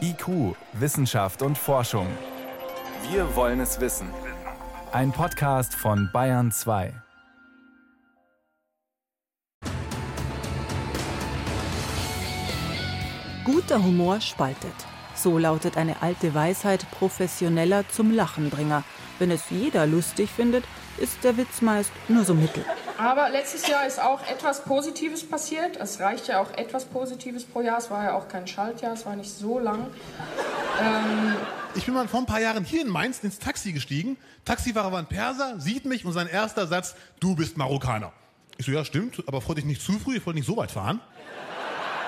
IQ, Wissenschaft und Forschung. Wir wollen es wissen. Ein Podcast von Bayern 2. Guter Humor spaltet. So lautet eine alte Weisheit professioneller zum Lachenbringer. Wenn es jeder lustig findet, ist der Witz meist nur so mittel. Aber letztes Jahr ist auch etwas Positives passiert. Es reicht ja auch etwas Positives pro Jahr. Es war ja auch kein Schaltjahr, es war nicht so lang. Ähm ich bin mal vor ein paar Jahren hier in Mainz ins Taxi gestiegen. Taxifahrer war ein Perser, sieht mich und sein erster Satz, du bist Marokkaner. Ich so, ja, stimmt, aber freut dich nicht zu früh, ich wollte nicht so weit fahren.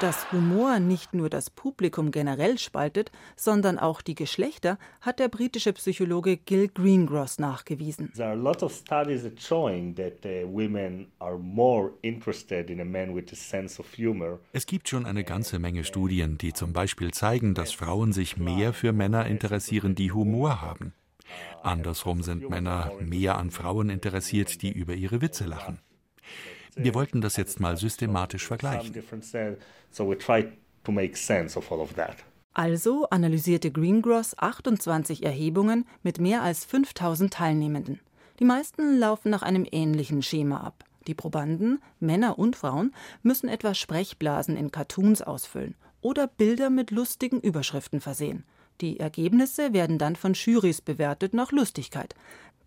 Dass Humor nicht nur das Publikum generell spaltet, sondern auch die Geschlechter, hat der britische Psychologe Gil Greengross nachgewiesen. There are a lot of studies that showing that uh, women are more interested in a man with a sense of humor. Es gibt schon eine ganze Menge Studien, die zum Beispiel zeigen, dass Frauen sich mehr für Männer interessieren, die Humor haben. Andersrum sind Männer mehr an Frauen interessiert, die über ihre Witze lachen. Wir wollten das jetzt mal systematisch vergleichen. Also analysierte Greengross 28 Erhebungen mit mehr als 5000 Teilnehmenden. Die meisten laufen nach einem ähnlichen Schema ab. Die Probanden, Männer und Frauen, müssen etwa Sprechblasen in Cartoons ausfüllen oder Bilder mit lustigen Überschriften versehen. Die Ergebnisse werden dann von Jurys bewertet nach Lustigkeit.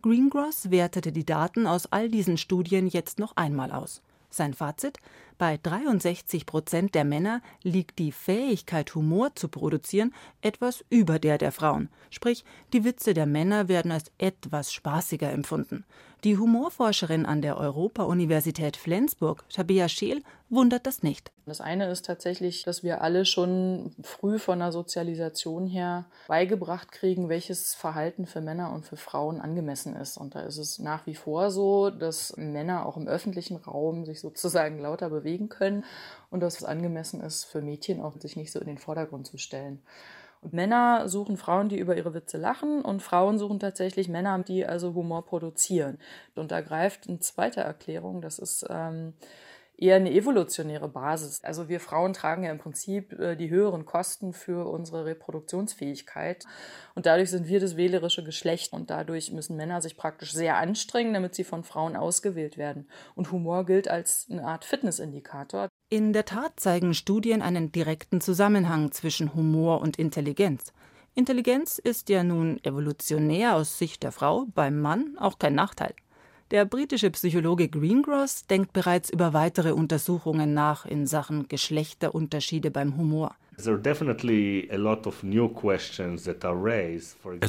Greengross wertete die Daten aus all diesen Studien jetzt noch einmal aus. Sein Fazit: Bei 63 Prozent der Männer liegt die Fähigkeit, Humor zu produzieren, etwas über der der Frauen. Sprich, die Witze der Männer werden als etwas spaßiger empfunden. Die Humorforscherin an der Europa-Universität Flensburg, Tabea Scheel, wundert das nicht. Das eine ist tatsächlich, dass wir alle schon früh von der Sozialisation her beigebracht kriegen, welches Verhalten für Männer und für Frauen angemessen ist. Und da ist es nach wie vor so, dass Männer auch im öffentlichen Raum sich sozusagen lauter bewegen können und dass es angemessen ist für Mädchen auch sich nicht so in den Vordergrund zu stellen. Und Männer suchen Frauen, die über ihre Witze lachen und Frauen suchen tatsächlich Männer, die also Humor produzieren. Und da greift eine zweite Erklärung, das ist ähm, eher eine evolutionäre Basis. Also wir Frauen tragen ja im Prinzip äh, die höheren Kosten für unsere Reproduktionsfähigkeit und dadurch sind wir das wählerische Geschlecht und dadurch müssen Männer sich praktisch sehr anstrengen, damit sie von Frauen ausgewählt werden. Und Humor gilt als eine Art Fitnessindikator. In der Tat zeigen Studien einen direkten Zusammenhang zwischen Humor und Intelligenz. Intelligenz ist ja nun evolutionär aus Sicht der Frau beim Mann auch kein Nachteil. Der britische Psychologe Greengross denkt bereits über weitere Untersuchungen nach in Sachen Geschlechterunterschiede beim Humor. Es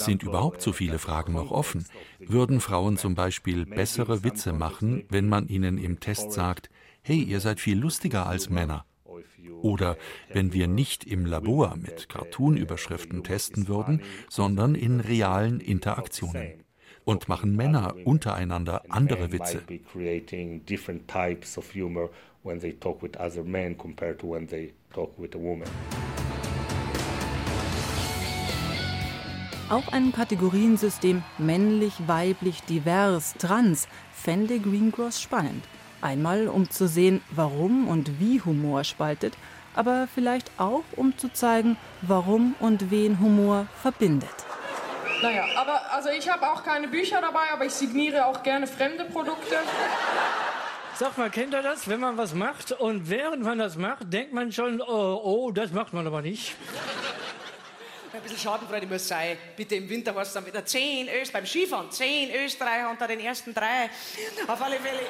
sind überhaupt so viele Fragen noch offen. Würden Frauen zum Beispiel bessere Witze machen, wenn man ihnen im Test sagt, hey, ihr seid viel lustiger als Männer? Oder wenn wir nicht im Labor mit Cartoon-Überschriften testen würden, sondern in realen Interaktionen und machen Männer untereinander andere Witze. Auch ein Kategoriensystem männlich, weiblich, divers, trans fände Greengross spannend. Einmal, um zu sehen, warum und wie Humor spaltet, aber vielleicht auch, um zu zeigen, warum und wen Humor verbindet. Naja, aber also ich habe auch keine Bücher dabei, aber ich signiere auch gerne fremde Produkte. Sag mal, kennt ihr das, wenn man was macht und während man das macht, denkt man schon, oh, oh das macht man aber nicht. Ein bisschen Schadenfreude muss sein. Bitte im Winter war es dann wieder zehn Österreicher beim Skifahren, zehn Österreicher unter den ersten drei. Auf alle Fälle.